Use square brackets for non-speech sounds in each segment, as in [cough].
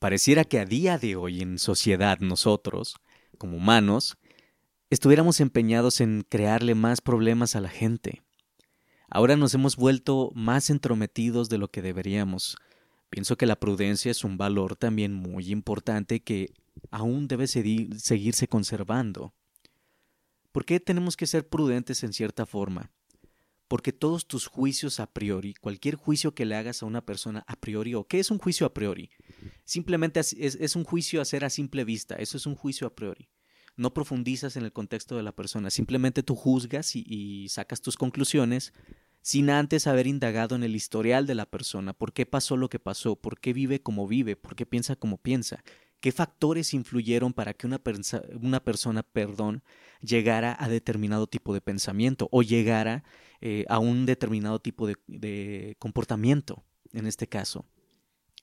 Pareciera que a día de hoy en sociedad nosotros, como humanos, estuviéramos empeñados en crearle más problemas a la gente. Ahora nos hemos vuelto más entrometidos de lo que deberíamos. Pienso que la prudencia es un valor también muy importante que aún debe seguirse conservando. ¿Por qué tenemos que ser prudentes en cierta forma? Porque todos tus juicios a priori, cualquier juicio que le hagas a una persona a priori, o qué es un juicio a priori, simplemente es, un juicio a hacer a simple vista, eso es un juicio a priori. No profundizas en el contexto de la persona, simplemente tú juzgas y sacas tus conclusiones sin antes haber indagado en el historial de la persona, por qué pasó lo que pasó, por qué vive como vive, por qué piensa como piensa, qué factores influyeron para que una, una persona, perdón, llegara a determinado tipo de pensamiento o llegara eh, a un determinado tipo de, de comportamiento, en este caso.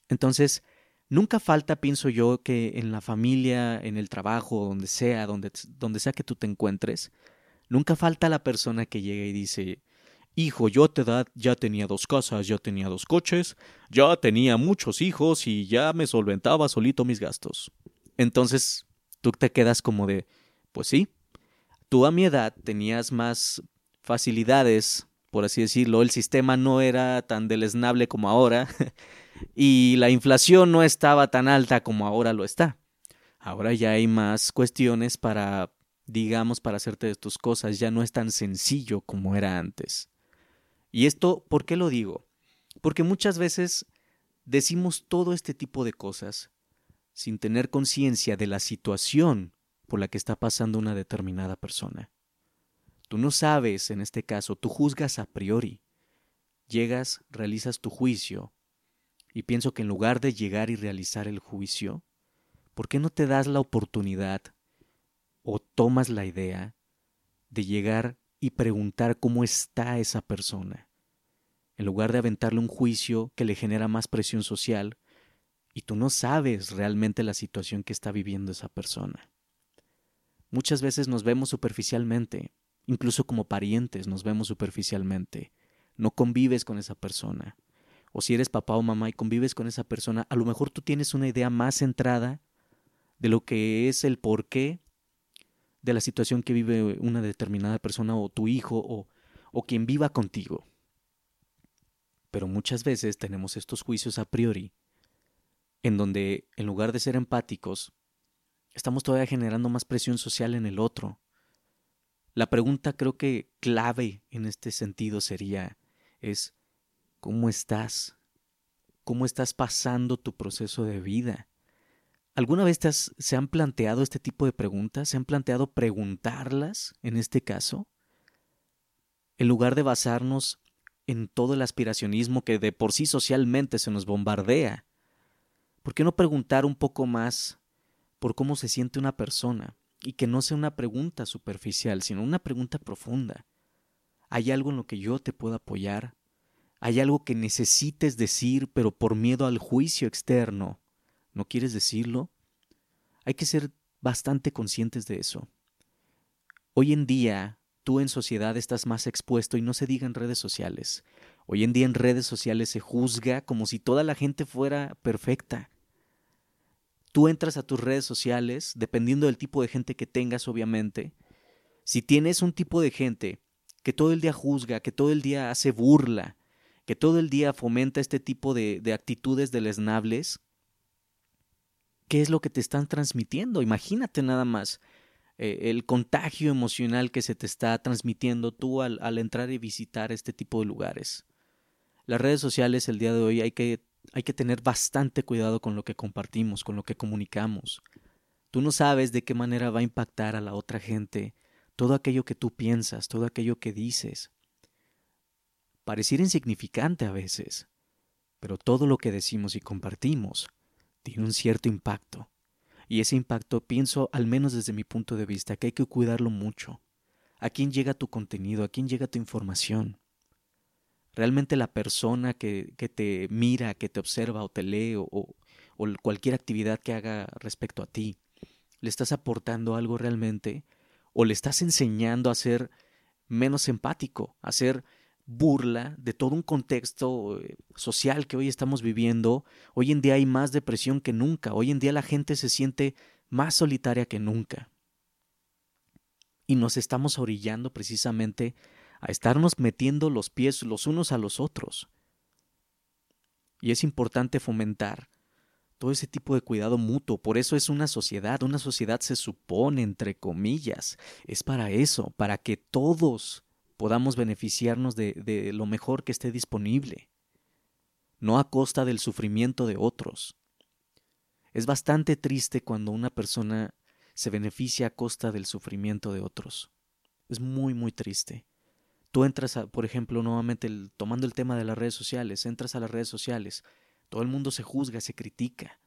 Entonces, nunca falta, pienso yo, que en la familia, en el trabajo, donde sea, donde, sea que tú te encuentres, nunca falta la persona que llega y dice, hijo, yo a tu edad ya tenía dos casas, ya tenía dos coches, ya tenía muchos hijos y ya me solventaba solito mis gastos. Entonces, tú te quedas como de, pues sí, tú a mi edad tenías más facilidades, por así decirlo, el sistema no era tan deleznable como ahora [laughs] y la inflación no estaba tan alta como ahora lo está. Ahora ya hay más cuestiones para, digamos, para hacerte tus cosas, ya no es tan sencillo como era antes. Y esto, ¿por qué lo digo? Porque muchas veces decimos todo este tipo de cosas sin tener conciencia de la situación por la que está pasando una determinada persona. Tú no sabes, en este caso, tú juzgas a priori. Llegas, realizas tu juicio, y pienso que en lugar de llegar y realizar el juicio, ¿por qué no te das la oportunidad o tomas la idea de llegar y preguntar cómo está esa persona, en lugar de aventarle un juicio que le genera más presión social y tú no sabes realmente la situación que está viviendo esa persona. Muchas veces nos vemos superficialmente, incluso como parientes nos vemos superficialmente, no convives con esa persona. O si eres papá o mamá y convives con esa persona, a lo mejor tú tienes una idea más centrada de lo que es el porqué de la situación que vive una determinada persona o tu hijo o, o quien viva contigo. Pero muchas veces tenemos estos juicios a priori, en donde en lugar de ser empáticos, estamos todavía generando más presión social en el otro. La pregunta creo que clave en este sentido sería es ¿cómo estás? ¿Cómo estás pasando tu proceso de vida? ¿Alguna vez se han planteado este tipo de preguntas? ¿Se han planteado preguntarlas en este caso? En lugar de basarnos en todo el aspiracionismo que de por sí socialmente se nos bombardea. ¿Por qué no preguntar un poco más por cómo se siente una persona? Y que no sea una pregunta superficial, sino una pregunta profunda. ¿Hay algo en lo que yo te pueda apoyar? ¿Hay algo que necesites decir, pero por miedo al juicio externo ¿No quieres decirlo? Hay que ser bastante conscientes de eso. Hoy en día, tú en sociedad estás más expuesto y no se diga en redes sociales. Hoy en día en redes sociales se juzga como si toda la gente fuera perfecta. Tú entras a tus redes sociales, dependiendo del tipo de gente que tengas, obviamente. Si tienes un tipo de gente que todo el día juzga, que todo el día hace burla, que todo el día fomenta este tipo de, de actitudes deleznables, qué es lo que te están transmitiendo. Imagínate nada más eh, el contagio emocional que se te está transmitiendo tú al, al, entrar y visitar este tipo de lugares. Las redes sociales el día de hoy hay que, hay que tener bastante cuidado con lo que compartimos, con lo que comunicamos. Tú no sabes de qué manera va a impactar a la otra gente todo aquello que tú piensas, todo aquello que dices. Pareciera insignificante a veces, pero todo lo que decimos y compartimos tiene un cierto impacto. Y ese impacto pienso, al menos desde mi punto de vista, que hay que cuidarlo mucho. ¿A quién llega tu contenido? ¿A quién llega tu información? Realmente la persona que, que te mira, que te observa o te lee o, o, cualquier actividad que haga respecto a ti, ¿le estás aportando algo realmente? ¿O le estás enseñando a ser menos empático, a ser burla de todo un contexto eh, social que hoy estamos viviendo. Hoy en día hay más depresión que nunca. Hoy en día la gente se siente más solitaria que nunca. Y nos estamos orillando precisamente a estarnos metiendo los pies los unos a los otros. Y es importante fomentar todo ese tipo de cuidado mutuo. Por eso es una sociedad. Una sociedad se supone, entre comillas. Es para eso, para que todos podamos beneficiarnos de, lo mejor que esté disponible, no a costa del sufrimiento de otros. Es bastante triste cuando una persona se beneficia a costa del sufrimiento de otros. Es muy, muy triste. Tú entras, a, por ejemplo, nuevamente tomando el tema de las redes sociales, entras a las redes sociales, todo el mundo se juzga, se critica.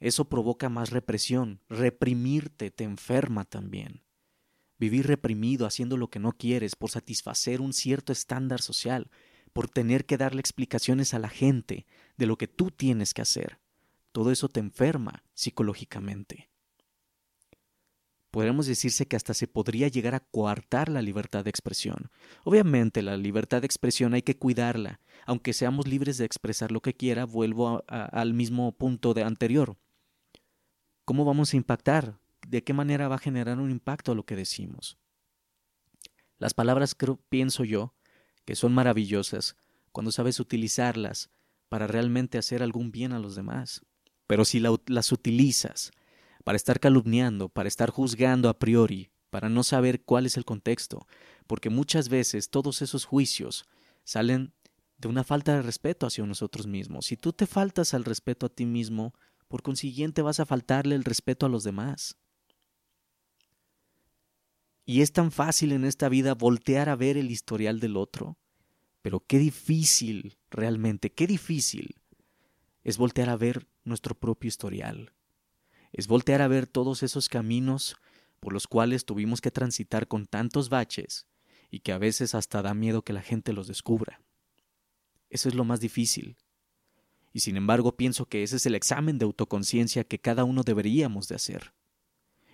Eso provoca más represión. Reprimirte te enferma también vivir reprimido haciendo lo que no quieres por satisfacer un cierto estándar social, por tener que darle explicaciones a la gente de lo que tú tienes que hacer. Todo eso te enferma psicológicamente. Podremos decirse que hasta se podría llegar a coartar la libertad de expresión. Obviamente la libertad de expresión hay que cuidarla. Aunque seamos libres de expresar lo que quiera, vuelvo al mismo punto de anterior. ¿Cómo vamos a impactar? de qué manera va a generar un impacto lo que decimos. Las palabras creo, pienso yo que son maravillosas cuando sabes utilizarlas para realmente hacer algún bien a los demás. Pero si las utilizas para estar calumniando, para estar juzgando a priori, para no saber cuál es el contexto, porque muchas veces todos esos juicios salen de una falta de respeto hacia nosotros mismos. Si tú te faltas al respeto a ti mismo, por consiguiente vas a faltarle el respeto a los demás. Y es tan fácil en esta vida voltear a ver el historial del otro. Pero qué difícil, realmente, qué difícil es voltear a ver nuestro propio historial. Es voltear a ver todos esos caminos por los cuales tuvimos que transitar con tantos baches y que a veces hasta da miedo que la gente los descubra. Eso es lo más difícil. Y sin embargo pienso que ese es el examen de autoconciencia que cada uno deberíamos de hacer.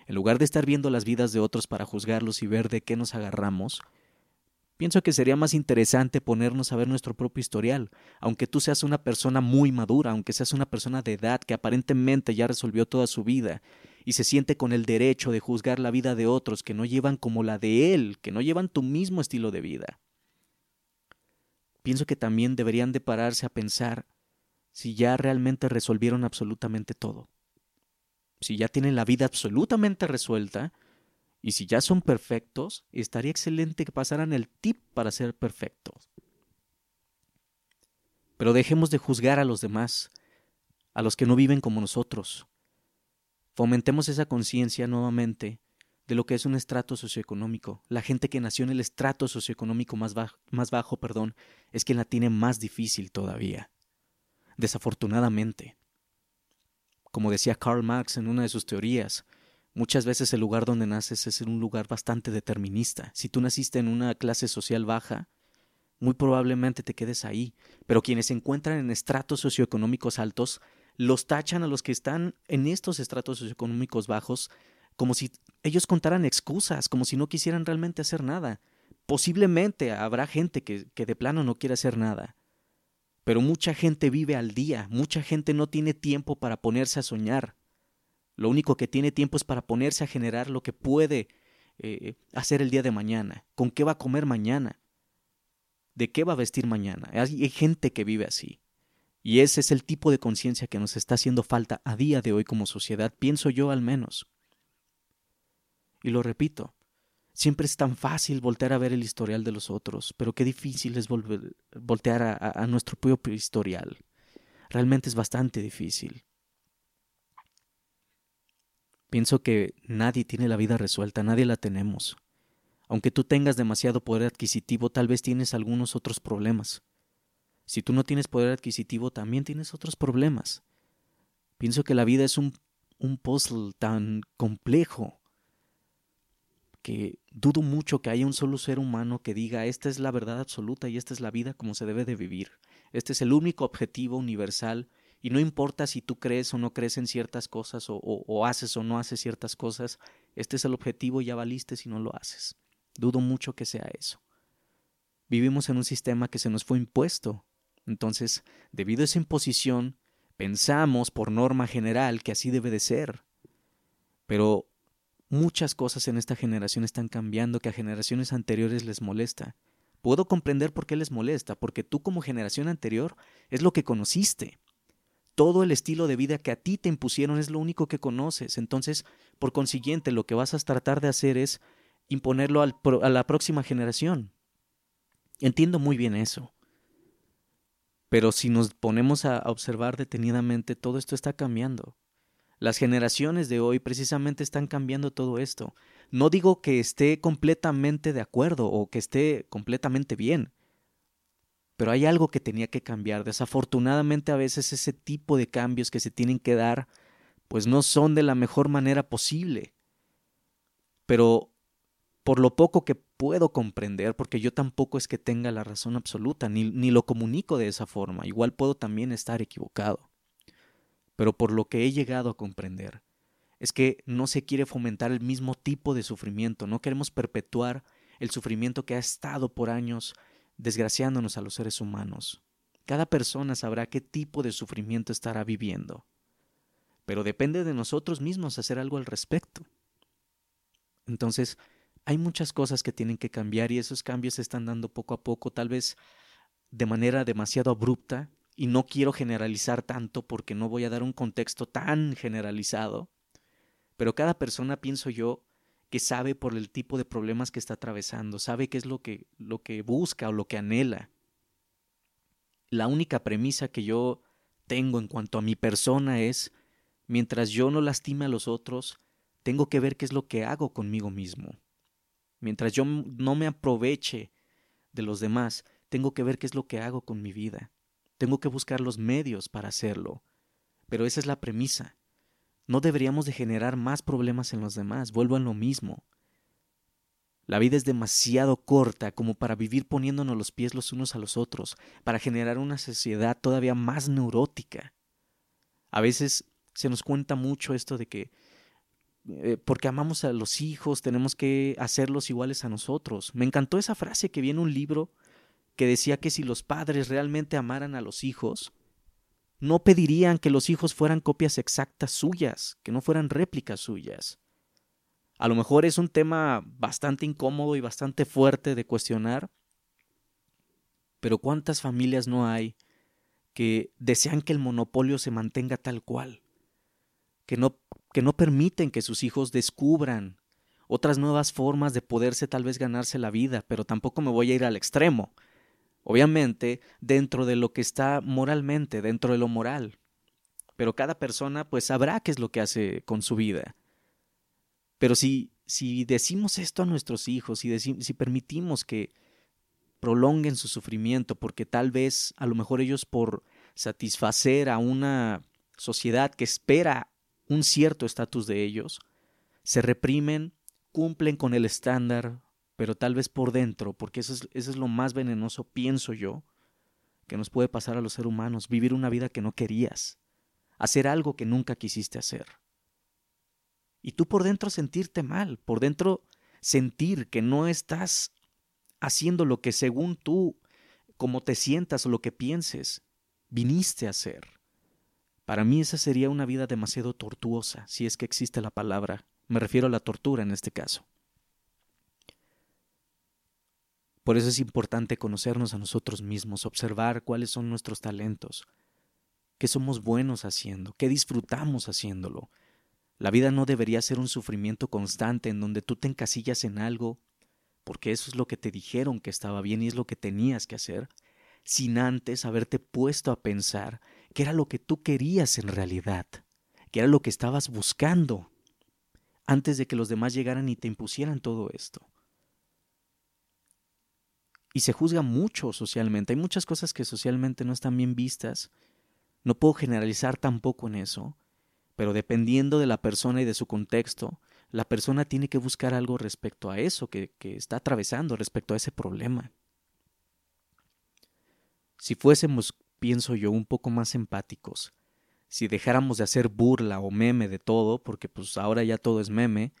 En lugar de estar viendo las vidas de otros para juzgarlos y ver de qué nos agarramos, pienso que sería más interesante ponernos a ver nuestro propio historial, aunque tú seas una persona muy madura, aunque seas una persona de edad que aparentemente ya resolvió toda su vida y se siente con el derecho de juzgar la vida de otros que no llevan como la de él, que no llevan tu mismo estilo de vida. Pienso que también deberían de pararse a pensar si ya realmente resolvieron absolutamente todo si ya tienen la vida absolutamente resuelta y si ya son perfectos, estaría excelente que pasaran el tip para ser perfectos. Pero dejemos de juzgar a los demás, a los que no viven como nosotros. Fomentemos esa conciencia nuevamente de lo que es un estrato socioeconómico. La gente que nació en el estrato socioeconómico más bajo, más bajo perdón, es quien la tiene más difícil todavía. Desafortunadamente. Como decía Karl Marx en una de sus teorías, muchas veces el lugar donde naces es un lugar bastante determinista. Si tú naciste en una clase social baja, muy probablemente te quedes ahí. Pero quienes se encuentran en estratos socioeconómicos altos, los tachan a los que están en estos estratos socioeconómicos bajos como si ellos contaran excusas, como si no quisieran realmente hacer nada. Posiblemente habrá gente que, que de plano no quiere hacer nada. Pero mucha gente vive al día, mucha gente no tiene tiempo para ponerse a soñar. Lo único que tiene tiempo es para ponerse a generar lo que puede eh, hacer el día de mañana, con qué va a comer mañana, de qué va a vestir mañana. Hay, gente que vive así. Y ese es el tipo de conciencia que nos está haciendo falta a día de hoy como sociedad, pienso yo al menos. Y lo repito, Siempre es tan fácil voltear a ver el historial de los otros, pero qué difícil es voltear a, a nuestro propio historial. Realmente es bastante difícil. Pienso que nadie tiene la vida resuelta, nadie la tenemos. Aunque tú tengas demasiado poder adquisitivo, tal vez tienes algunos otros problemas. Si tú no tienes poder adquisitivo, también tienes otros problemas. Pienso que la vida es un, un puzzle tan complejo que dudo mucho que haya un solo ser humano que diga esta es la verdad absoluta y esta es la vida como se debe de vivir. Este es el único objetivo universal y no importa si tú crees o no crees en ciertas cosas o, haces o no haces ciertas cosas, este es el objetivo ya valiste si no lo haces. Dudo mucho que sea eso. vivimos en un sistema que se nos fue impuesto. Entonces, debido a esa imposición, pensamos por norma general que así debe de ser. Pero muchas cosas en esta generación están cambiando que a generaciones anteriores les molesta. Puedo comprender por qué les molesta, porque tú como generación anterior es lo que conociste. Todo el estilo de vida que a ti te impusieron es lo único que conoces. Entonces, por consiguiente, lo que vas a tratar de hacer es imponerlo a la próxima generación. Entiendo muy bien eso. Pero si nos ponemos a observar detenidamente, todo esto está cambiando. Las generaciones de hoy precisamente están cambiando todo esto. No digo que esté completamente de acuerdo o que esté completamente bien, pero hay algo que tenía que cambiar. Desafortunadamente a veces ese tipo de cambios que se tienen que dar pues no son de la mejor manera posible. Pero por lo poco que puedo comprender, porque yo tampoco es que tenga la razón absoluta, ni, ni lo comunico de esa forma, igual puedo también estar equivocado. Pero por lo que he llegado a comprender, es que no se quiere fomentar el mismo tipo de sufrimiento, no queremos perpetuar el sufrimiento que ha estado por años desgraciándonos a los seres humanos. Cada persona sabrá qué tipo de sufrimiento estará viviendo, pero depende de nosotros mismos hacer algo al respecto. Entonces, hay muchas cosas que tienen que cambiar y esos cambios se están dando poco a poco, tal vez de manera demasiado abrupta, y no quiero generalizar tanto porque no voy a dar un contexto tan generalizado, pero cada persona pienso yo que sabe por el tipo de problemas que está atravesando, sabe qué es lo que, lo que busca o lo que anhela. La única premisa que yo tengo en cuanto a mi persona es, mientras yo no lastime a los otros, tengo que ver qué es lo que hago conmigo mismo. Mientras yo no me aproveche de los demás, tengo que ver qué es lo que hago con mi vida. Tengo que buscar los medios para hacerlo. Pero esa es la premisa. No deberíamos de generar más problemas en los demás. Vuelvo a lo mismo. La vida es demasiado corta como para vivir poniéndonos los pies los unos a los otros, para generar una sociedad todavía más neurótica. A veces se nos cuenta mucho esto de que eh, porque amamos a los hijos, tenemos que hacerlos iguales a nosotros. Me encantó esa frase que vi en un libro que decía que si los padres realmente amaran a los hijos, no pedirían que los hijos fueran copias exactas suyas, que no fueran réplicas suyas. A lo mejor es un tema bastante incómodo y bastante fuerte de cuestionar, pero ¿cuántas familias no hay que desean que el monopolio se mantenga tal cual? Que no que no permiten que sus hijos descubran otras nuevas formas de poderse tal vez ganarse la vida, pero tampoco me voy a ir al extremo. Obviamente, dentro de lo que está moralmente, dentro de lo moral. Pero cada persona pues sabrá qué es lo que hace con su vida. Pero si, si decimos esto a nuestros hijos, y si permitimos que prolonguen su sufrimiento, porque tal vez a lo mejor ellos por satisfacer a una sociedad que espera un cierto estatus de ellos, se reprimen, cumplen con el estándar, pero tal vez por dentro, porque eso es, es lo más venenoso, pienso yo, que nos puede pasar a los seres humanos, vivir una vida que no querías, hacer algo que nunca quisiste hacer. Y tú por dentro sentirte mal, por dentro sentir que no estás haciendo lo que según tú, como te sientas o lo que pienses, viniste a hacer. Para mí esa sería una vida demasiado tortuosa, si es que existe la palabra. Me refiero a la tortura en este caso. Por eso es importante conocernos a nosotros mismos, observar cuáles son nuestros talentos, qué somos buenos haciendo, qué disfrutamos haciéndolo. La vida no debería ser un sufrimiento constante en donde tú te encasillas en algo, porque eso es lo que te dijeron que estaba bien y es lo que tenías que hacer, sin antes haberte puesto a pensar que era lo que tú querías en realidad, que era lo que estabas buscando, antes de que los demás llegaran y te impusieran todo esto. Y se juzga mucho socialmente, hay muchas cosas que socialmente no están bien vistas, no puedo generalizar tampoco en eso, pero dependiendo de la persona y de su contexto, la persona tiene que buscar algo respecto a eso que, que está atravesando, respecto a ese problema. Si fuésemos pienso yo, un poco más empáticos. Si dejáramos de hacer burla o meme de todo, porque pues ahora ya todo es meme,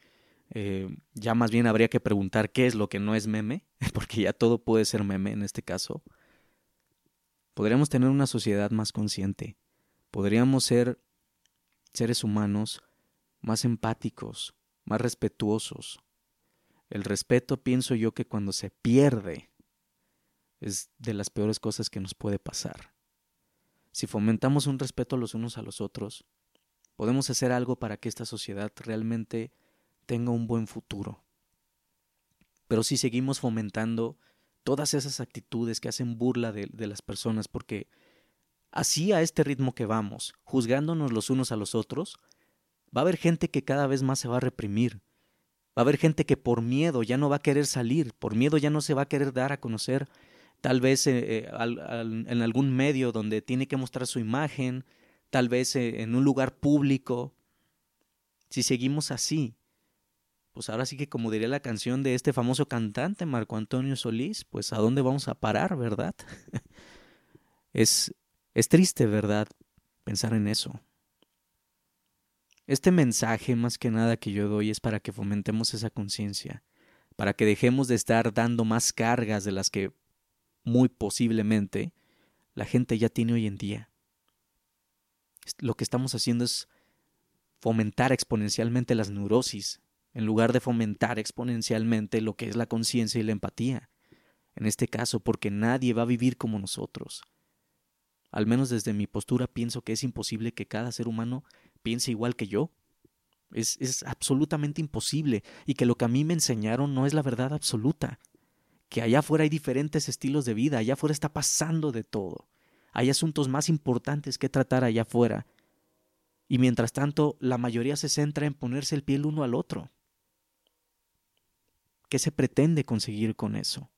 Eh, ya más bien habría que preguntar qué es lo que no es meme, [laughs] porque ya todo puede ser meme en este caso. Podríamos tener una sociedad más consciente. Podríamos ser seres humanos más empáticos, más respetuosos. El respeto pienso yo que cuando se pierde es de las peores cosas que nos puede pasar. Si fomentamos un respeto los unos a los otros, podemos hacer algo para que esta sociedad realmente tenga un buen futuro. Pero si seguimos fomentando todas esas actitudes que hacen burla de, las personas, porque así a este ritmo que vamos, juzgándonos los unos a los otros, va a haber gente que cada vez más se va a reprimir. Va a haber gente que por miedo ya no va a querer salir, por miedo ya no se va a querer dar a conocer, tal vez eh, eh, en algún medio donde tiene que mostrar su imagen, tal vez eh, en un lugar público. Si seguimos así, pues ahora sí que como diría la canción de este famoso cantante Marco Antonio Solís, pues a dónde vamos a parar, ¿verdad? [laughs] es, es triste, ¿verdad? Pensar en eso. Este mensaje más que nada que yo doy es para que fomentemos esa conciencia, para que dejemos de estar dando más cargas de las que muy posiblemente la gente ya tiene hoy en día. Lo que estamos haciendo es fomentar exponencialmente las neurosis, en lugar de fomentar exponencialmente lo que es la conciencia y la empatía. En este caso, porque nadie va a vivir como nosotros. Al menos desde mi postura pienso que es imposible que cada ser humano piense igual que yo. Es, es absolutamente imposible y que lo que a mí me enseñaron no es la verdad absoluta. Que allá afuera hay diferentes estilos de vida, allá afuera está pasando de todo. Hay asuntos más importantes que tratar allá afuera. Y mientras tanto, la mayoría se centra en ponerse el pie el uno al otro. ¿Qué se pretende conseguir con eso?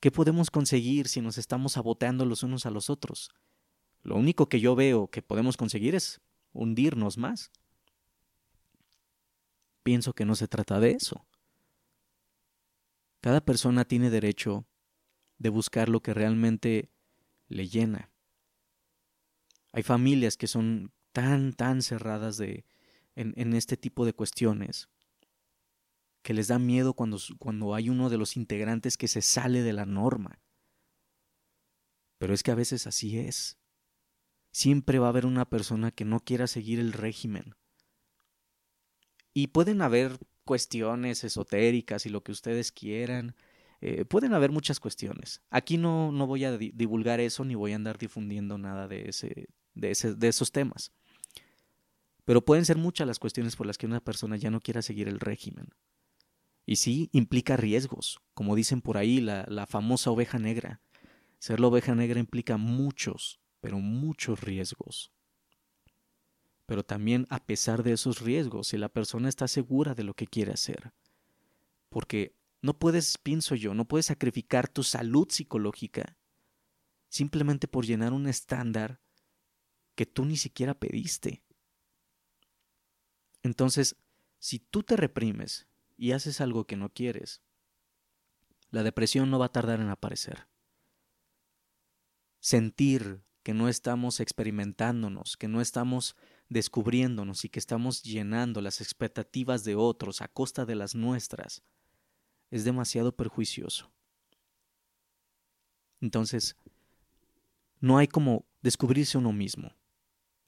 ¿Qué podemos conseguir si nos estamos saboteando los unos a los otros? Lo único que yo veo que podemos conseguir es hundirnos más. Pienso que no se trata de eso. Cada persona tiene derecho de buscar lo que realmente le llena. Hay familias que son tan, tan cerradas de, en, en este tipo de cuestiones que les da miedo cuando, cuando hay uno de los integrantes que se sale de la norma. Pero es que a veces así es. Siempre va a haber una persona que no quiera seguir el régimen. Y pueden haber cuestiones esotéricas y lo que ustedes quieran. Eh, pueden haber muchas cuestiones. Aquí no, no voy a divulgar eso ni voy a andar difundiendo nada de, ese, de, esos temas. Pero pueden ser muchas las cuestiones por las que una persona ya no quiera seguir el régimen. Y sí, implica riesgos, como dicen por ahí, la, la famosa oveja negra. Ser la oveja negra implica muchos, pero muchos riesgos. Pero también a pesar de esos riesgos, si la persona está segura de lo que quiere hacer. Porque no puedes, pienso yo, no puedes sacrificar tu salud psicológica simplemente por llenar un estándar que tú ni siquiera pediste. Entonces, si tú te reprimes y haces algo que no quieres, la depresión no va a tardar en aparecer. Sentir que no estamos experimentándonos, que no estamos descubriéndonos y que estamos llenando las expectativas de otros a costa de las nuestras, es demasiado perjuicioso. Entonces, no hay como descubrirse uno mismo.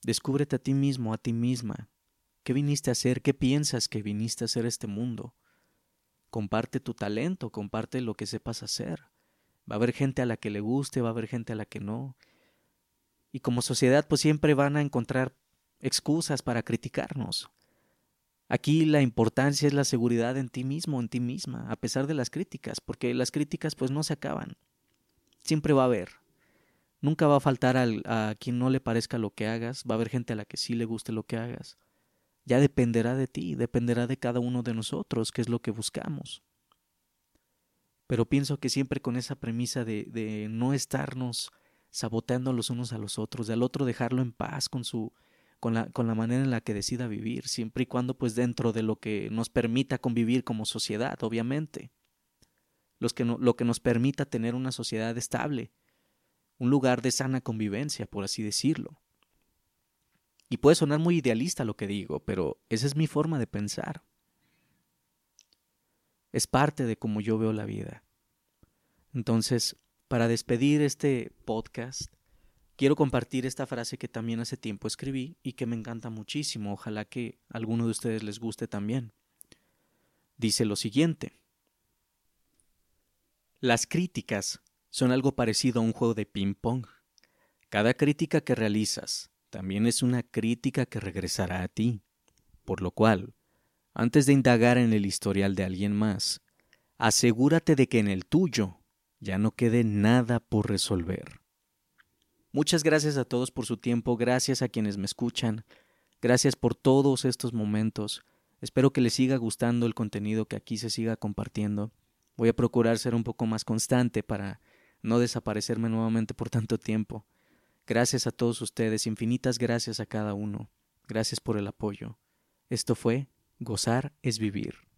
Descúbrete a ti mismo, a ti misma. ¿Qué viniste a hacer? ¿Qué piensas que viniste a hacer este mundo? Comparte tu talento, comparte lo que sepas hacer. Va a haber gente a la que le guste, va a haber gente a la que no. Y como sociedad, pues siempre van a encontrar excusas para criticarnos. Aquí la importancia es la seguridad en ti mismo, en ti misma, a pesar de las críticas, porque las críticas pues no se acaban. Siempre va a haber. Nunca va a faltar a quien no le parezca lo que hagas, va a haber gente a la que sí le guste lo que hagas. Ya dependerá de ti, dependerá de cada uno de nosotros, qué es lo que buscamos. Pero pienso que siempre con esa premisa de, de no estarnos saboteando los unos a los otros, de al otro dejarlo en paz con su con la, con la manera en la que decida vivir, siempre y cuando pues dentro de lo que nos permita convivir como sociedad, obviamente. Que lo que nos permita tener una sociedad estable, un lugar de sana convivencia, por así decirlo. Y puede sonar muy idealista lo que digo, pero esa es mi forma de pensar. es parte de cómo yo veo la vida. Entonces, para despedir este podcast, quiero compartir esta frase que también hace tiempo escribí y que me encanta muchísimo. Ojalá que a alguno de ustedes les guste también. Dice lo siguiente. Las críticas son algo parecido a un juego de ping-pong. Cada crítica que realizas también es una crítica que regresará a ti. Por lo cual, antes de indagar en el historial de alguien más, asegúrate de que en el tuyo ya no quede nada por resolver. Muchas gracias a todos por su tiempo, gracias a quienes me escuchan, gracias por todos estos momentos. Espero que les siga gustando el contenido que aquí se siga compartiendo. Voy a procurar ser un poco más constante para no desaparecerme nuevamente por tanto tiempo. Gracias a todos ustedes, infinitas gracias a cada uno. Gracias por el apoyo. Esto fue Gozar es vivir.